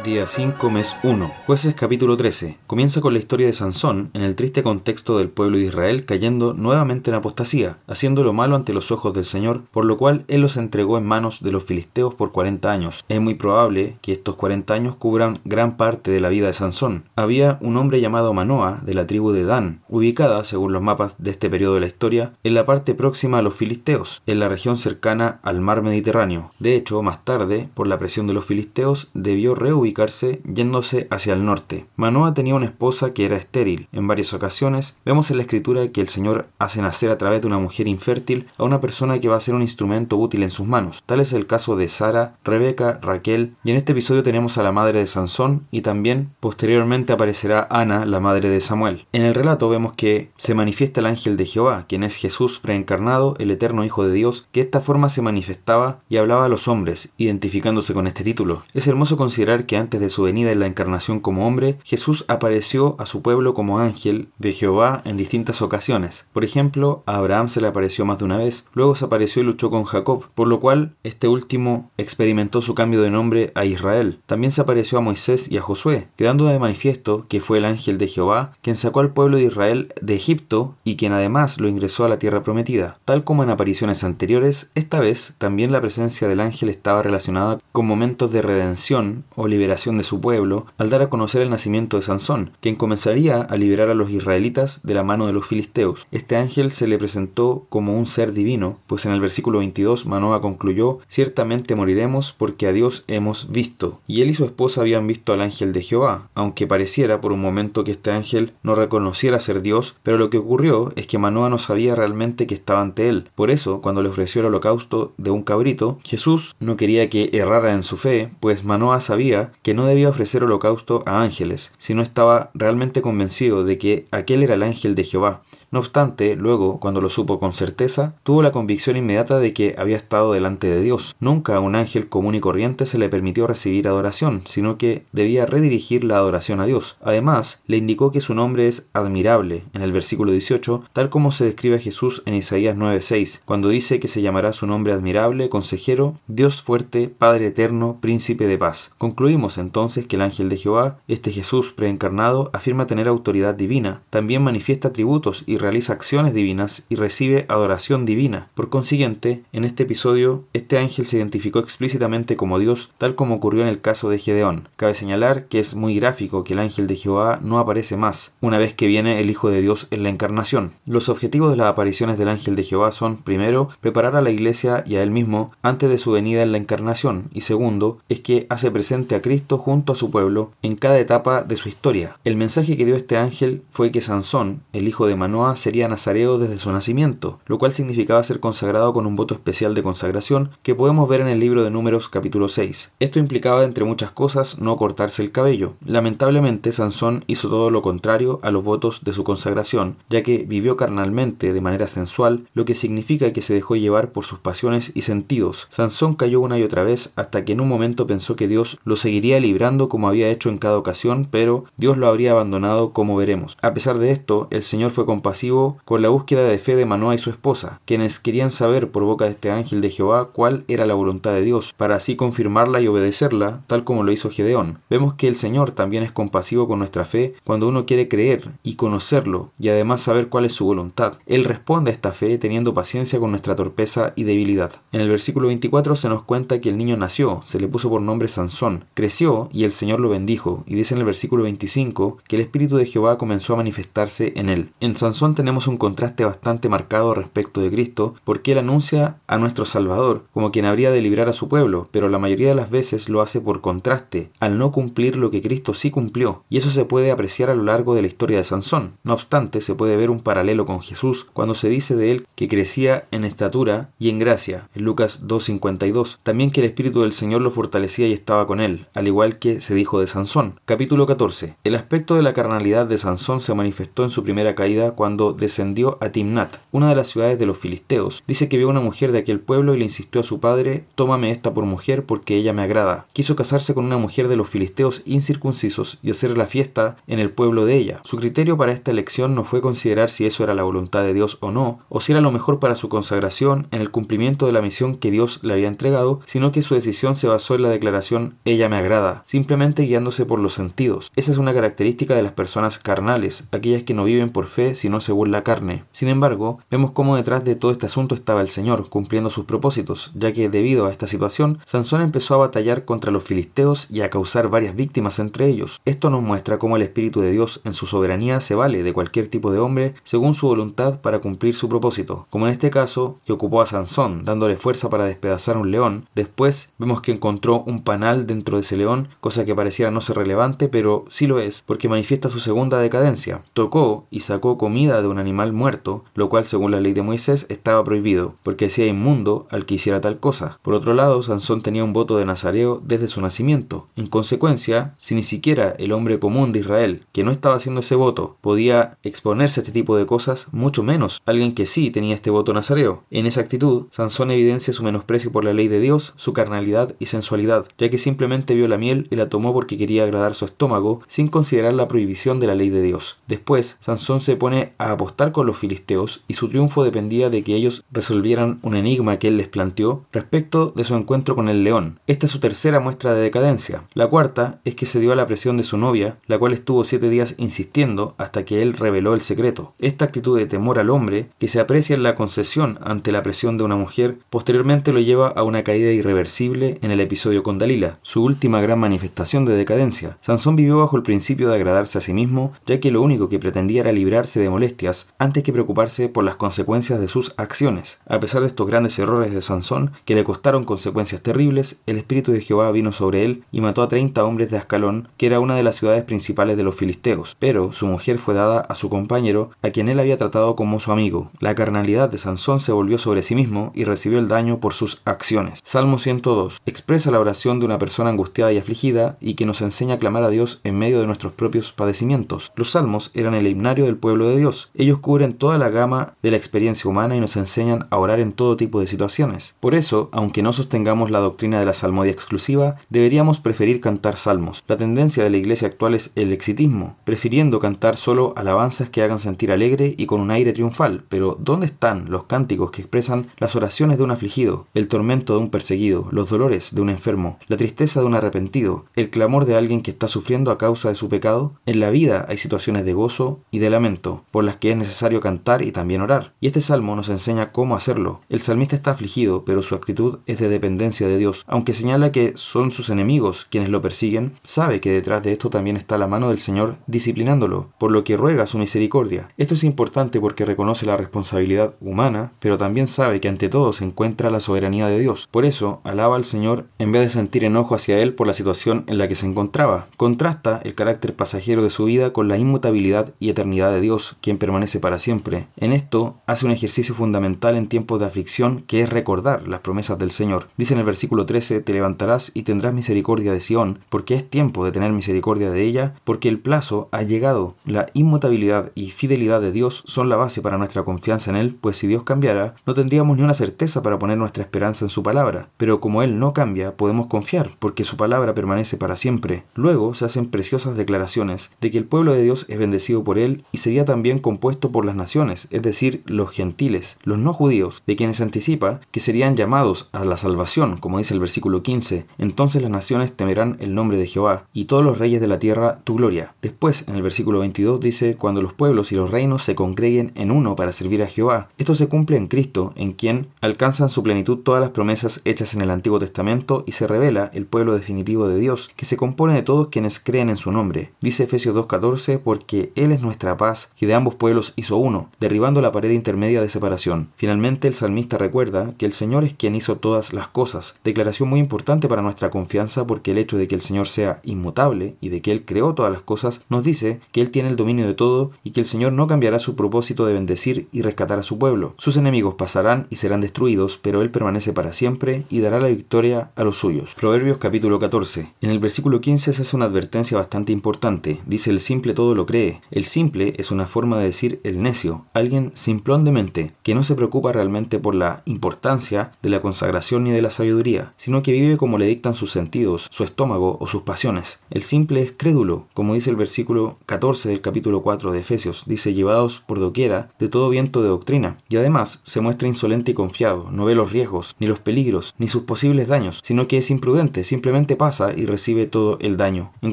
Día 5, mes 1. Jueces capítulo 13. Comienza con la historia de Sansón en el triste contexto del pueblo de Israel cayendo nuevamente en apostasía, haciendo lo malo ante los ojos del Señor, por lo cual él los entregó en manos de los filisteos por 40 años. Es muy probable que estos 40 años cubran gran parte de la vida de Sansón. Había un hombre llamado Manoa de la tribu de Dan, ubicada, según los mapas de este periodo de la historia, en la parte próxima a los filisteos, en la región cercana al mar Mediterráneo. De hecho, más tarde, por la presión de los filisteos, debió reubicarse yéndose hacia el norte. Manoa tenía una esposa que era estéril. En varias ocasiones vemos en la escritura que el Señor hace nacer a través de una mujer infértil a una persona que va a ser un instrumento útil en sus manos. Tal es el caso de Sara, Rebeca, Raquel y en este episodio tenemos a la madre de Sansón y también posteriormente aparecerá Ana, la madre de Samuel. En el relato vemos que se manifiesta el ángel de Jehová, quien es Jesús preencarnado, el eterno Hijo de Dios, que de esta forma se manifestaba y hablaba a los hombres, identificándose con este título. Es hermoso considerar que antes de su venida en la encarnación como hombre, Jesús apareció a su pueblo como ángel de Jehová en distintas ocasiones. Por ejemplo, a Abraham se le apareció más de una vez, luego se apareció y luchó con Jacob, por lo cual este último experimentó su cambio de nombre a Israel. También se apareció a Moisés y a Josué, quedando de manifiesto que fue el ángel de Jehová quien sacó al pueblo de Israel de Egipto y quien además lo ingresó a la tierra prometida. Tal como en apariciones anteriores, esta vez también la presencia del ángel estaba relacionada con momentos de redención o liberación de su pueblo al dar a conocer el nacimiento de Sansón, quien comenzaría a liberar a los israelitas de la mano de los filisteos. Este ángel se le presentó como un ser divino, pues en el versículo 22 Manoa concluyó, ciertamente moriremos porque a Dios hemos visto. Y él y su esposa habían visto al ángel de Jehová, aunque pareciera por un momento que este ángel no reconociera ser Dios, pero lo que ocurrió es que Manoa no sabía realmente que estaba ante él. Por eso, cuando le ofreció el holocausto de un cabrito, Jesús no quería que errara en su fe, pues Manoa sabía que no debía ofrecer holocausto a ángeles, sino estaba realmente convencido de que aquel era el ángel de Jehová, no obstante, luego, cuando lo supo con certeza, tuvo la convicción inmediata de que había estado delante de Dios. Nunca a un ángel común y corriente se le permitió recibir adoración, sino que debía redirigir la adoración a Dios. Además, le indicó que su nombre es admirable, en el versículo 18, tal como se describe a Jesús en Isaías 9:6, cuando dice que se llamará su nombre admirable, consejero, Dios fuerte, Padre eterno, príncipe de paz. Concluimos entonces que el ángel de Jehová, este Jesús preencarnado, afirma tener autoridad divina, también manifiesta atributos y realiza acciones divinas y recibe adoración divina. Por consiguiente, en este episodio, este ángel se identificó explícitamente como Dios, tal como ocurrió en el caso de Gedeón. Cabe señalar que es muy gráfico que el ángel de Jehová no aparece más, una vez que viene el Hijo de Dios en la encarnación. Los objetivos de las apariciones del ángel de Jehová son, primero, preparar a la iglesia y a él mismo antes de su venida en la encarnación, y segundo, es que hace presente a Cristo junto a su pueblo en cada etapa de su historia. El mensaje que dio este ángel fue que Sansón, el hijo de Manoah, sería nazareo desde su nacimiento, lo cual significaba ser consagrado con un voto especial de consagración que podemos ver en el libro de Números capítulo 6. Esto implicaba, entre muchas cosas, no cortarse el cabello. Lamentablemente, Sansón hizo todo lo contrario a los votos de su consagración, ya que vivió carnalmente de manera sensual, lo que significa que se dejó llevar por sus pasiones y sentidos. Sansón cayó una y otra vez hasta que en un momento pensó que Dios lo seguiría librando como había hecho en cada ocasión, pero Dios lo habría abandonado como veremos. A pesar de esto, el Señor fue compasivo con la búsqueda de fe de Manoah y su esposa, quienes querían saber por boca de este ángel de Jehová cuál era la voluntad de Dios, para así confirmarla y obedecerla, tal como lo hizo Gedeón. Vemos que el Señor también es compasivo con nuestra fe cuando uno quiere creer y conocerlo, y además saber cuál es su voluntad. Él responde a esta fe teniendo paciencia con nuestra torpeza y debilidad. En el versículo 24 se nos cuenta que el niño nació, se le puso por nombre Sansón, creció y el Señor lo bendijo, y dice en el versículo 25 que el Espíritu de Jehová comenzó a manifestarse en él. En Sansón tenemos un contraste bastante marcado respecto de Cristo, porque él anuncia a nuestro Salvador como quien habría de librar a su pueblo, pero la mayoría de las veces lo hace por contraste, al no cumplir lo que Cristo sí cumplió, y eso se puede apreciar a lo largo de la historia de Sansón. No obstante, se puede ver un paralelo con Jesús cuando se dice de él que crecía en estatura y en gracia, en Lucas 2.52. También que el Espíritu del Señor lo fortalecía y estaba con él, al igual que se dijo de Sansón. Capítulo 14. El aspecto de la carnalidad de Sansón se manifestó en su primera caída cuando descendió a Timnat, una de las ciudades de los filisteos, dice que vio una mujer de aquel pueblo y le insistió a su padre, tómame esta por mujer porque ella me agrada. Quiso casarse con una mujer de los filisteos incircuncisos y hacer la fiesta en el pueblo de ella. Su criterio para esta elección no fue considerar si eso era la voluntad de Dios o no, o si era lo mejor para su consagración en el cumplimiento de la misión que Dios le había entregado, sino que su decisión se basó en la declaración ella me agrada, simplemente guiándose por los sentidos. Esa es una característica de las personas carnales, aquellas que no viven por fe sino según la carne. Sin embargo, vemos cómo detrás de todo este asunto estaba el Señor, cumpliendo sus propósitos, ya que debido a esta situación, Sansón empezó a batallar contra los filisteos y a causar varias víctimas entre ellos. Esto nos muestra cómo el Espíritu de Dios en su soberanía se vale de cualquier tipo de hombre según su voluntad para cumplir su propósito, como en este caso que ocupó a Sansón, dándole fuerza para despedazar un león. Después vemos que encontró un panal dentro de ese león, cosa que pareciera no ser relevante, pero sí lo es, porque manifiesta su segunda decadencia. Tocó y sacó comida de un animal muerto, lo cual según la ley de Moisés estaba prohibido, porque hacía inmundo al que hiciera tal cosa. Por otro lado, Sansón tenía un voto de Nazareo desde su nacimiento. En consecuencia, si ni siquiera el hombre común de Israel, que no estaba haciendo ese voto, podía exponerse a este tipo de cosas, mucho menos alguien que sí tenía este voto nazareo. En esa actitud, Sansón evidencia su menosprecio por la ley de Dios, su carnalidad y sensualidad, ya que simplemente vio la miel y la tomó porque quería agradar su estómago, sin considerar la prohibición de la ley de Dios. Después, Sansón se pone a apostar con los filisteos y su triunfo dependía de que ellos resolvieran un enigma que él les planteó respecto de su encuentro con el león. Esta es su tercera muestra de decadencia. La cuarta es que se dio a la presión de su novia, la cual estuvo siete días insistiendo hasta que él reveló el secreto. Esta actitud de temor al hombre, que se aprecia en la concesión ante la presión de una mujer, posteriormente lo lleva a una caída irreversible en el episodio con Dalila, su última gran manifestación de decadencia. Sansón vivió bajo el principio de agradarse a sí mismo, ya que lo único que pretendía era librarse de molestias antes que preocuparse por las consecuencias de sus acciones. A pesar de estos grandes errores de Sansón, que le costaron consecuencias terribles, el Espíritu de Jehová vino sobre él y mató a 30 hombres de Ascalón, que era una de las ciudades principales de los filisteos. Pero su mujer fue dada a su compañero, a quien él había tratado como su amigo. La carnalidad de Sansón se volvió sobre sí mismo y recibió el daño por sus acciones. Salmo 102 expresa la oración de una persona angustiada y afligida y que nos enseña a clamar a Dios en medio de nuestros propios padecimientos. Los salmos eran el himnario del pueblo de Dios. Ellos cubren toda la gama de la experiencia humana y nos enseñan a orar en todo tipo de situaciones. Por eso, aunque no sostengamos la doctrina de la salmodia exclusiva, deberíamos preferir cantar salmos. La tendencia de la iglesia actual es el exitismo, prefiriendo cantar solo alabanzas que hagan sentir alegre y con un aire triunfal. Pero, ¿dónde están los cánticos que expresan las oraciones de un afligido, el tormento de un perseguido, los dolores de un enfermo, la tristeza de un arrepentido, el clamor de alguien que está sufriendo a causa de su pecado? En la vida hay situaciones de gozo y de lamento, por que es necesario cantar y también orar. Y este salmo nos enseña cómo hacerlo. El salmista está afligido, pero su actitud es de dependencia de Dios. Aunque señala que son sus enemigos quienes lo persiguen, sabe que detrás de esto también está la mano del Señor disciplinándolo, por lo que ruega su misericordia. Esto es importante porque reconoce la responsabilidad humana, pero también sabe que ante todo se encuentra la soberanía de Dios. Por eso, alaba al Señor en vez de sentir enojo hacia Él por la situación en la que se encontraba. Contrasta el carácter pasajero de su vida con la inmutabilidad y eternidad de Dios, quien permanece para siempre. En esto hace un ejercicio fundamental en tiempos de aflicción que es recordar las promesas del Señor. Dice en el versículo 13, te levantarás y tendrás misericordia de Sión, porque es tiempo de tener misericordia de ella, porque el plazo ha llegado. La inmutabilidad y fidelidad de Dios son la base para nuestra confianza en Él, pues si Dios cambiara, no tendríamos ni una certeza para poner nuestra esperanza en su palabra. Pero como Él no cambia, podemos confiar, porque su palabra permanece para siempre. Luego se hacen preciosas declaraciones de que el pueblo de Dios es bendecido por Él y sería también compuesto por las naciones, es decir, los gentiles, los no judíos, de quienes anticipa que serían llamados a la salvación, como dice el versículo 15. Entonces las naciones temerán el nombre de Jehová, y todos los reyes de la tierra tu gloria. Después, en el versículo 22 dice, cuando los pueblos y los reinos se congreguen en uno para servir a Jehová. Esto se cumple en Cristo, en quien alcanzan su plenitud todas las promesas hechas en el Antiguo Testamento y se revela el pueblo definitivo de Dios, que se compone de todos quienes creen en su nombre. Dice Efesios 2.14, porque Él es nuestra paz, y de ambos pueblos hizo uno, derribando la pared intermedia de separación. Finalmente, el salmista recuerda que el Señor es quien hizo todas las cosas, declaración muy importante para nuestra confianza porque el hecho de que el Señor sea inmutable y de que Él creó todas las cosas nos dice que Él tiene el dominio de todo y que el Señor no cambiará su propósito de bendecir y rescatar a su pueblo. Sus enemigos pasarán y serán destruidos, pero Él permanece para siempre y dará la victoria a los suyos. Proverbios capítulo 14. En el versículo 15 se hace una advertencia bastante importante. Dice el simple todo lo cree. El simple es una forma de decir el necio, alguien simplón de mente, que no se preocupa realmente por la importancia de la consagración ni de la sabiduría, sino que vive como le dictan sus sentidos, su estómago o sus pasiones. El simple es crédulo, como dice el versículo 14 del capítulo 4 de Efesios, dice llevados por doquiera de todo viento de doctrina, y además se muestra insolente y confiado, no ve los riesgos, ni los peligros, ni sus posibles daños, sino que es imprudente, simplemente pasa y recibe todo el daño. En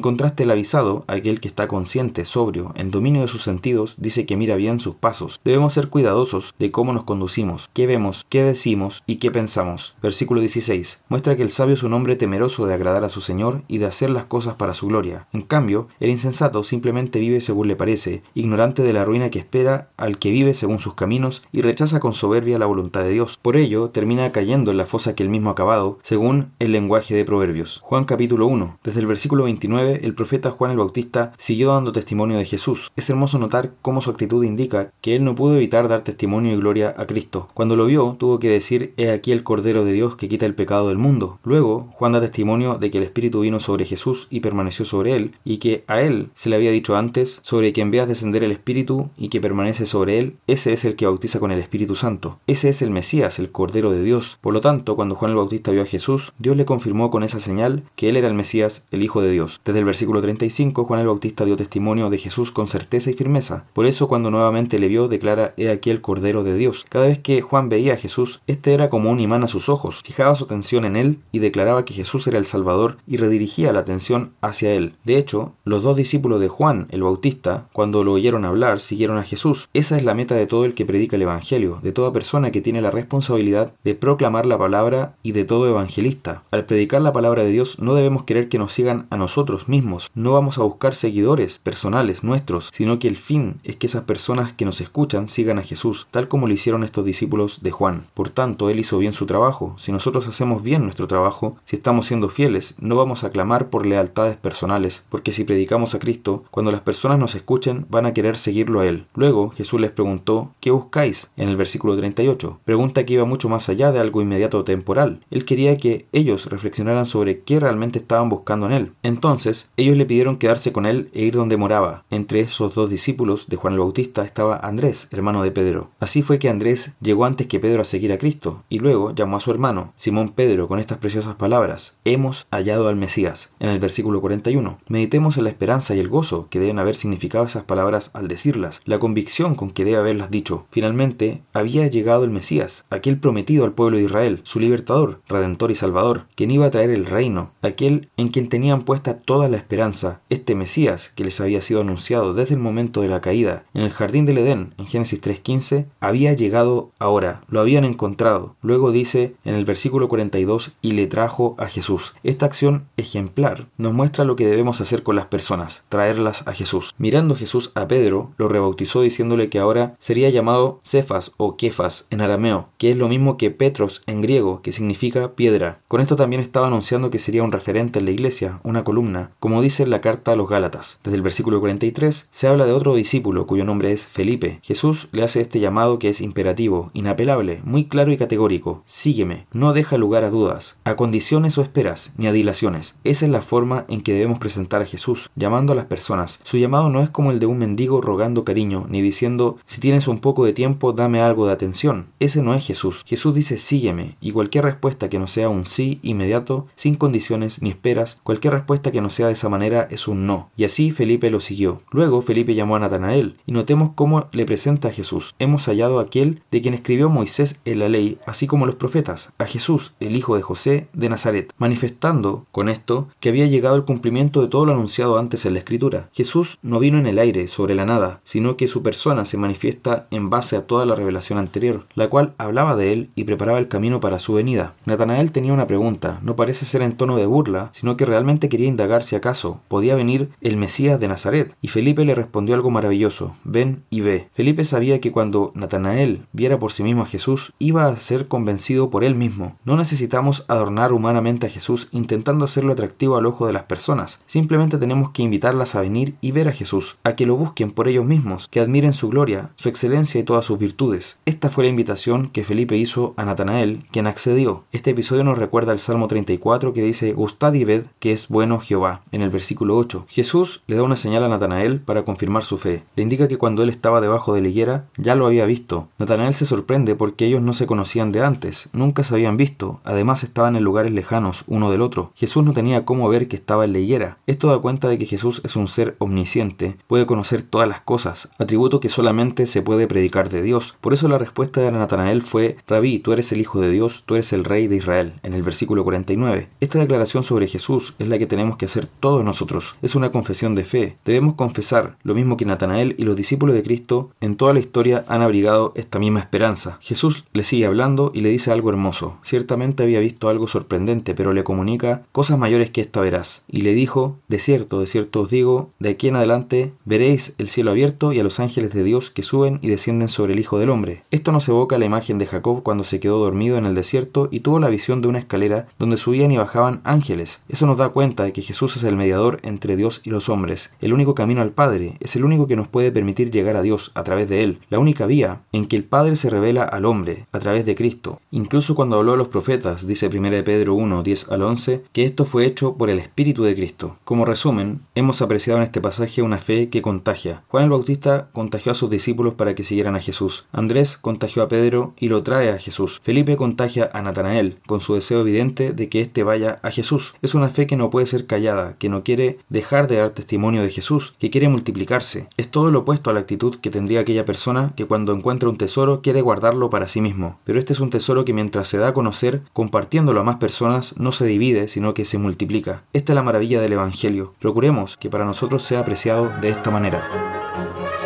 contraste, el avisado, aquel que está consciente, sobrio, en dominio de sus sentidos, dice que mira bien sus pasos. Debemos ser cuidadosos de cómo nos conducimos, qué vemos, qué decimos y qué pensamos. Versículo 16. Muestra que el sabio es un hombre temeroso de agradar a su Señor y de hacer las cosas para su gloria. En cambio, el insensato simplemente vive según le parece, ignorante de la ruina que espera al que vive según sus caminos y rechaza con soberbia la voluntad de Dios. Por ello, termina cayendo en la fosa que él mismo ha acabado, según el lenguaje de Proverbios. Juan capítulo 1. Desde el versículo 29, el profeta Juan el Bautista siguió dando testimonio de Jesús. Es hermoso notar cómo actitud indica que él no pudo evitar dar testimonio y gloria a Cristo. Cuando lo vio, tuvo que decir, he aquí el Cordero de Dios que quita el pecado del mundo. Luego, Juan da testimonio de que el Espíritu vino sobre Jesús y permaneció sobre él, y que a él se le había dicho antes sobre que envías descender el Espíritu y que permanece sobre él, ese es el que bautiza con el Espíritu Santo. Ese es el Mesías, el Cordero de Dios. Por lo tanto, cuando Juan el Bautista vio a Jesús, Dios le confirmó con esa señal que él era el Mesías, el Hijo de Dios. Desde el versículo 35, Juan el Bautista dio testimonio de Jesús con certeza y firmeza. Por eso, cuando nuevamente le vio, declara, he aquí el Cordero de Dios. Cada vez que Juan veía a Jesús, este era como un imán a sus ojos, fijaba su atención en él y declaraba que Jesús era el Salvador y redirigía la atención hacia él. De hecho, los dos discípulos de Juan el Bautista, cuando lo oyeron hablar, siguieron a Jesús. Esa es la meta de todo el que predica el Evangelio, de toda persona que tiene la responsabilidad de proclamar la palabra y de todo evangelista. Al predicar la palabra de Dios no debemos querer que nos sigan a nosotros mismos, no vamos a buscar seguidores personales nuestros, sino que el fin es que esas personas que nos escuchan sigan a Jesús, tal como lo hicieron estos discípulos de Juan. Por tanto, él hizo bien su trabajo. Si nosotros hacemos bien nuestro trabajo, si estamos siendo fieles, no vamos a clamar por lealtades personales, porque si predicamos a Cristo, cuando las personas nos escuchen, van a querer seguirlo a Él. Luego Jesús les preguntó, ¿qué buscáis? En el versículo 38. Pregunta que iba mucho más allá de algo inmediato o temporal. Él quería que ellos reflexionaran sobre qué realmente estaban buscando en Él. Entonces, ellos le pidieron quedarse con Él e ir donde moraba. Entre esos dos discípulos de Juan Bautista estaba Andrés, hermano de Pedro. Así fue que Andrés llegó antes que Pedro a seguir a Cristo, y luego llamó a su hermano, Simón Pedro, con estas preciosas palabras, hemos hallado al Mesías. En el versículo 41. Meditemos en la esperanza y el gozo que deben haber significado esas palabras al decirlas, la convicción con que debe haberlas dicho. Finalmente, había llegado el Mesías, aquel prometido al pueblo de Israel, su libertador, redentor y salvador, quien iba a traer el reino, aquel en quien tenían puesta toda la esperanza, este Mesías que les había sido anunciado desde el momento de la caída en el jardín del Edén, en Génesis 3.15, había llegado ahora, lo habían encontrado. Luego dice en el versículo 42, y le trajo a Jesús. Esta acción ejemplar nos muestra lo que debemos hacer con las personas, traerlas a Jesús. Mirando Jesús a Pedro, lo rebautizó diciéndole que ahora sería llamado Cefas o Kefas en arameo, que es lo mismo que Petros en griego, que significa piedra. Con esto también estaba anunciando que sería un referente en la iglesia, una columna, como dice en la carta a los Gálatas. Desde el versículo 43 se habla de otro discípulo cuyo nombre es Felipe. Jesús le hace este llamado que es imperativo, inapelable, muy claro y categórico. Sígueme, no deja lugar a dudas, a condiciones o esperas, ni a dilaciones. Esa es la forma en que debemos presentar a Jesús, llamando a las personas. Su llamado no es como el de un mendigo rogando cariño, ni diciendo, si tienes un poco de tiempo, dame algo de atención. Ese no es Jesús. Jesús dice, sígueme, y cualquier respuesta que no sea un sí inmediato, sin condiciones ni esperas, cualquier respuesta que no sea de esa manera es un no. Y así Felipe lo siguió. Luego Felipe llamó a Natanael, y notemos cómo le presenta a Jesús. Hemos hallado a aquel de quien escribió Moisés en la ley, así como los profetas, a Jesús, el hijo de José de Nazaret, manifestando con esto que había llegado el cumplimiento de todo lo anunciado antes en la Escritura. Jesús no vino en el aire, sobre la nada, sino que su persona se manifiesta en base a toda la revelación anterior, la cual hablaba de él y preparaba el camino para su venida. Natanael tenía una pregunta, no parece ser en tono de burla, sino que realmente quería indagar si acaso podía venir el Mesías de Nazaret, y Felipe le respondió algo maravilloso, ven y ve. Felipe sabía que cuando Natanael viera por sí mismo a Jesús, iba a ser convencido por él mismo. No necesitamos adornar humanamente a Jesús intentando hacerlo atractivo al ojo de las personas, simplemente tenemos que invitarlas a venir y ver a Jesús, a que lo busquen por ellos mismos, que admiren su gloria, su excelencia y todas sus virtudes. Esta fue la invitación que Felipe hizo a Natanael, quien accedió. Este episodio nos recuerda el Salmo 34 que dice, Gustad y ved que es bueno Jehová, en el versículo 8. Jesús le da una señal a Natanael para confirmar su fe. Le indica que cuando él estaba debajo de la higuera ya lo había visto. Natanael se sorprende porque ellos no se conocían de antes, nunca se habían visto, además estaban en lugares lejanos uno del otro. Jesús no tenía cómo ver que estaba en la higuera. Esto da cuenta de que Jesús es un ser omnisciente, puede conocer todas las cosas, atributo que solamente se puede predicar de Dios. Por eso la respuesta de Natanael fue, Rabí, tú eres el Hijo de Dios, tú eres el Rey de Israel, en el versículo 49. Esta declaración sobre Jesús es la que tenemos que hacer todos nosotros. Es una confesión de fe. Debemos confesar, lo mismo que Natanael y los discípulos de Cristo en toda la historia han abrigado esta misma esperanza. Jesús le sigue hablando y le dice algo hermoso. Ciertamente había visto algo sorprendente, pero le comunica cosas mayores que esta verás. Y le dijo, de cierto, de cierto os digo, de aquí en adelante veréis el cielo abierto y a los ángeles de Dios que suben y descienden sobre el Hijo del Hombre. Esto nos evoca la imagen de Jacob cuando se quedó dormido en el desierto y tuvo la visión de una escalera donde subían y bajaban ángeles. Eso nos da cuenta de que Jesús es el mediador entre Dios y los hombres, el único camino al Padre, es el único que nos puede llegar a Dios a través de Él, la única vía en que el Padre se revela al hombre, a través de Cristo. Incluso cuando habló a los profetas, dice 1 Pedro 1, 10 al 11, que esto fue hecho por el Espíritu de Cristo. Como resumen, hemos apreciado en este pasaje una fe que contagia. Juan el Bautista contagió a sus discípulos para que siguieran a Jesús. Andrés contagió a Pedro y lo trae a Jesús. Felipe contagia a Natanael, con su deseo evidente de que éste vaya a Jesús. Es una fe que no puede ser callada, que no quiere dejar de dar testimonio de Jesús, que quiere multiplicarse. Es todo lo a la actitud que tendría aquella persona que cuando encuentra un tesoro quiere guardarlo para sí mismo. Pero este es un tesoro que mientras se da a conocer, compartiéndolo a más personas, no se divide, sino que se multiplica. Esta es la maravilla del Evangelio. Procuremos que para nosotros sea apreciado de esta manera.